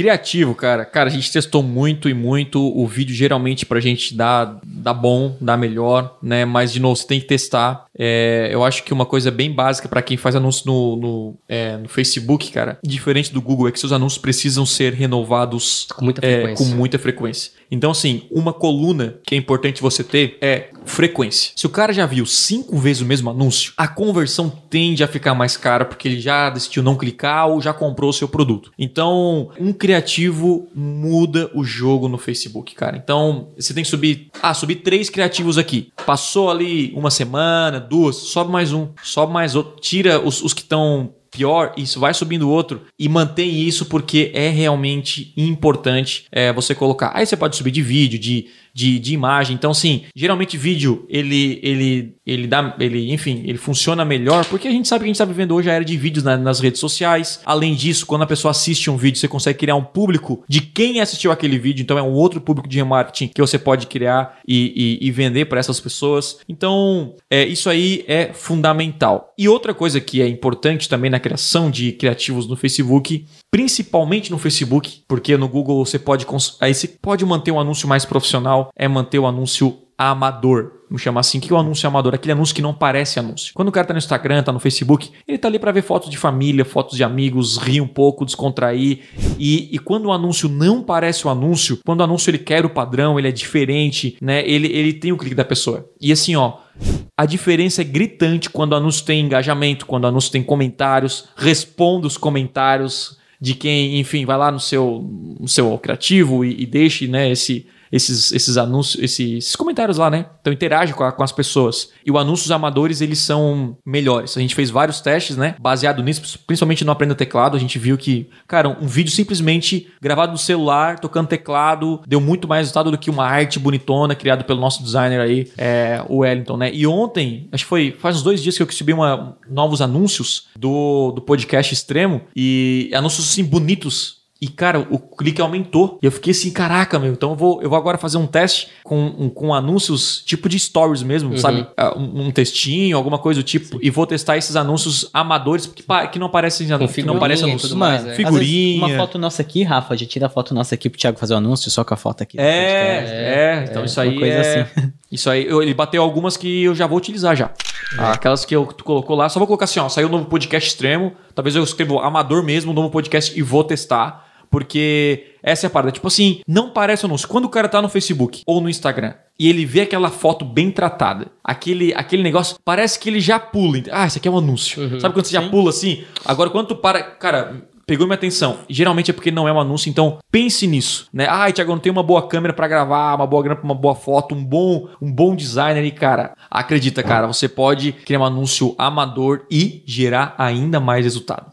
Criativo, cara. Cara, a gente testou muito e muito. O vídeo geralmente pra gente dá, dá bom, dá melhor, né? Mas, de novo, você tem que testar. É, eu acho que uma coisa bem básica para quem faz anúncio no, no, é, no, Facebook, cara, diferente do Google, é que seus anúncios precisam ser renovados com muita frequência. É, com muita frequência. Então, assim, uma coluna que é importante você ter é frequência. Se o cara já viu cinco vezes o mesmo anúncio, a conversão tende a ficar mais cara porque ele já decidiu não clicar ou já comprou o seu produto. Então, um criativo muda o jogo no Facebook, cara. Então, você tem que subir. Ah, subir três criativos aqui. Passou ali uma semana, duas, sobe mais um, sobe mais outro. Tira os, os que estão pior, isso vai subindo outro e mantém isso porque é realmente importante é, você colocar. Aí você pode subir de vídeo, de de, de imagem. Então, sim, geralmente vídeo ele, ele, ele dá, ele, enfim, ele funciona melhor porque a gente sabe que a gente está vivendo hoje a era de vídeos na, nas redes sociais. Além disso, quando a pessoa assiste um vídeo, você consegue criar um público de quem assistiu aquele vídeo. Então, é um outro público de remarketing que você pode criar e, e, e vender para essas pessoas. Então, é, isso aí é fundamental. E outra coisa que é importante também na criação de criativos no Facebook principalmente no Facebook, porque no Google você pode aí você pode manter um anúncio mais profissional, é manter o anúncio amador. Vamos chamar assim, que é o anúncio amador? Aquele anúncio que não parece anúncio. Quando o cara tá no Instagram, tá no Facebook, ele tá ali para ver fotos de família, fotos de amigos, rir um pouco, descontrair. E, e quando o anúncio não parece o anúncio, quando o anúncio ele quer o padrão, ele é diferente, né? Ele, ele tem o clique da pessoa. E assim, ó, a diferença é gritante quando o anúncio tem engajamento, quando o anúncio tem comentários, responda os comentários, de quem, enfim, vai lá no seu, no seu criativo e, e deixe né, esse, esses, esses anúncios, esses, comentários lá, né? Então interage com, a, com, as pessoas. E o anúncios amadores, eles são melhores. A gente fez vários testes, né? Baseado nisso, principalmente no Aprenda Teclado, a gente viu que, cara, um vídeo simplesmente gravado no celular, tocando teclado, deu muito mais resultado do que uma arte bonitona criada pelo nosso designer aí, é, o Wellington, né? E ontem, acho que foi faz uns dois dias que eu recebi uma, novos anúncios do, do podcast Extremo e anúncios assim bonitos e, cara, o clique aumentou. E eu fiquei assim, caraca, meu. Então eu vou, eu vou agora fazer um teste com, com anúncios tipo de stories mesmo, uhum. sabe? Ah, um, um, textinho, alguma coisa do tipo. Sim. E vou testar esses anúncios amadores, que, que não parecem que não parecem anúncios. Mais, é. Figurinha. Uma foto nossa aqui, Rafa, a gente tira a foto nossa aqui pro Thiago fazer o um anúncio só com a foto aqui. É, é, Então é, isso aí coisa é... assim. Isso aí, eu, ele bateu algumas que eu já vou utilizar já. É. Aquelas que eu, tu colocou lá, só vou colocar assim, ó, saiu um novo podcast extremo, talvez eu escrevo amador mesmo, um novo podcast e vou testar. Porque essa é a parada. Tipo assim, não parece anúncio. Quando o cara tá no Facebook ou no Instagram e ele vê aquela foto bem tratada, aquele, aquele negócio, parece que ele já pula. Ah, isso aqui é um anúncio. Uhum. Sabe quando você Sim. já pula assim? Agora, quando tu para. Cara, pegou minha atenção. Geralmente é porque não é um anúncio, então pense nisso, né? Ah, Thiago, não tem uma boa câmera para gravar, uma boa grana uma boa foto, um bom, um bom designer e cara, acredita, cara, você pode criar um anúncio amador e gerar ainda mais resultado.